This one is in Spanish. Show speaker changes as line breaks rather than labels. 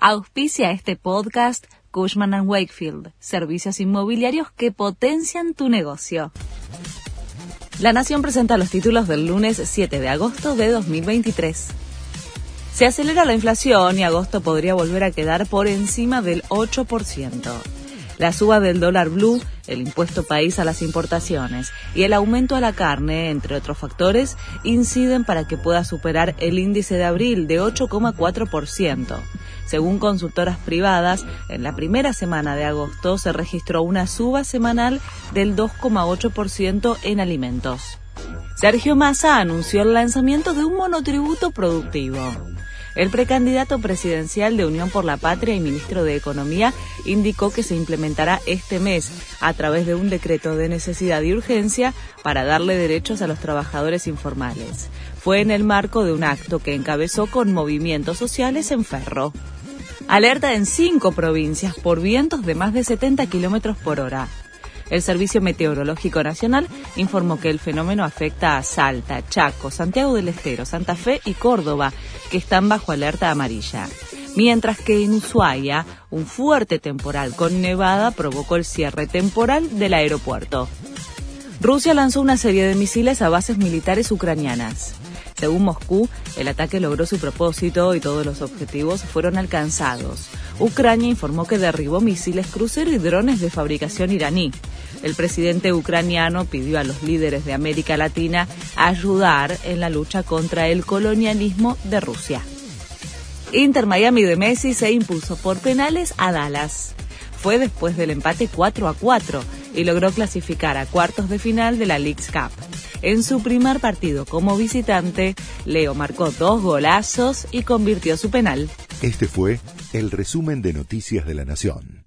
Auspicia este podcast Cushman ⁇ Wakefield, servicios inmobiliarios que potencian tu negocio. La Nación presenta los títulos del lunes 7 de agosto de 2023. Se acelera la inflación y agosto podría volver a quedar por encima del 8%. La suba del dólar blue, el impuesto país a las importaciones y el aumento a la carne, entre otros factores, inciden para que pueda superar el índice de abril de 8,4%. Según consultoras privadas, en la primera semana de agosto se registró una suba semanal del 2,8% en alimentos. Sergio Massa anunció el lanzamiento de un monotributo productivo. El precandidato presidencial de Unión por la Patria y ministro de Economía indicó que se implementará este mes a través de un decreto de necesidad y urgencia para darle derechos a los trabajadores informales. Fue en el marco de un acto que encabezó con movimientos sociales en Ferro. Alerta en cinco provincias por vientos de más de 70 kilómetros por hora. El Servicio Meteorológico Nacional informó que el fenómeno afecta a Salta, Chaco, Santiago del Estero, Santa Fe y Córdoba, que están bajo alerta amarilla. Mientras que en Ushuaia, un fuerte temporal con nevada provocó el cierre temporal del aeropuerto. Rusia lanzó una serie de misiles a bases militares ucranianas. Según Moscú, el ataque logró su propósito y todos los objetivos fueron alcanzados. Ucrania informó que derribó misiles crucero y drones de fabricación iraní. El presidente ucraniano pidió a los líderes de América Latina ayudar en la lucha contra el colonialismo de Rusia. Inter Miami de Messi se impuso por penales a Dallas. Fue después del empate 4 a 4 y logró clasificar a cuartos de final de la League's Cup. En su primer partido como visitante, Leo marcó dos golazos y convirtió su penal.
Este fue el resumen de Noticias de la Nación.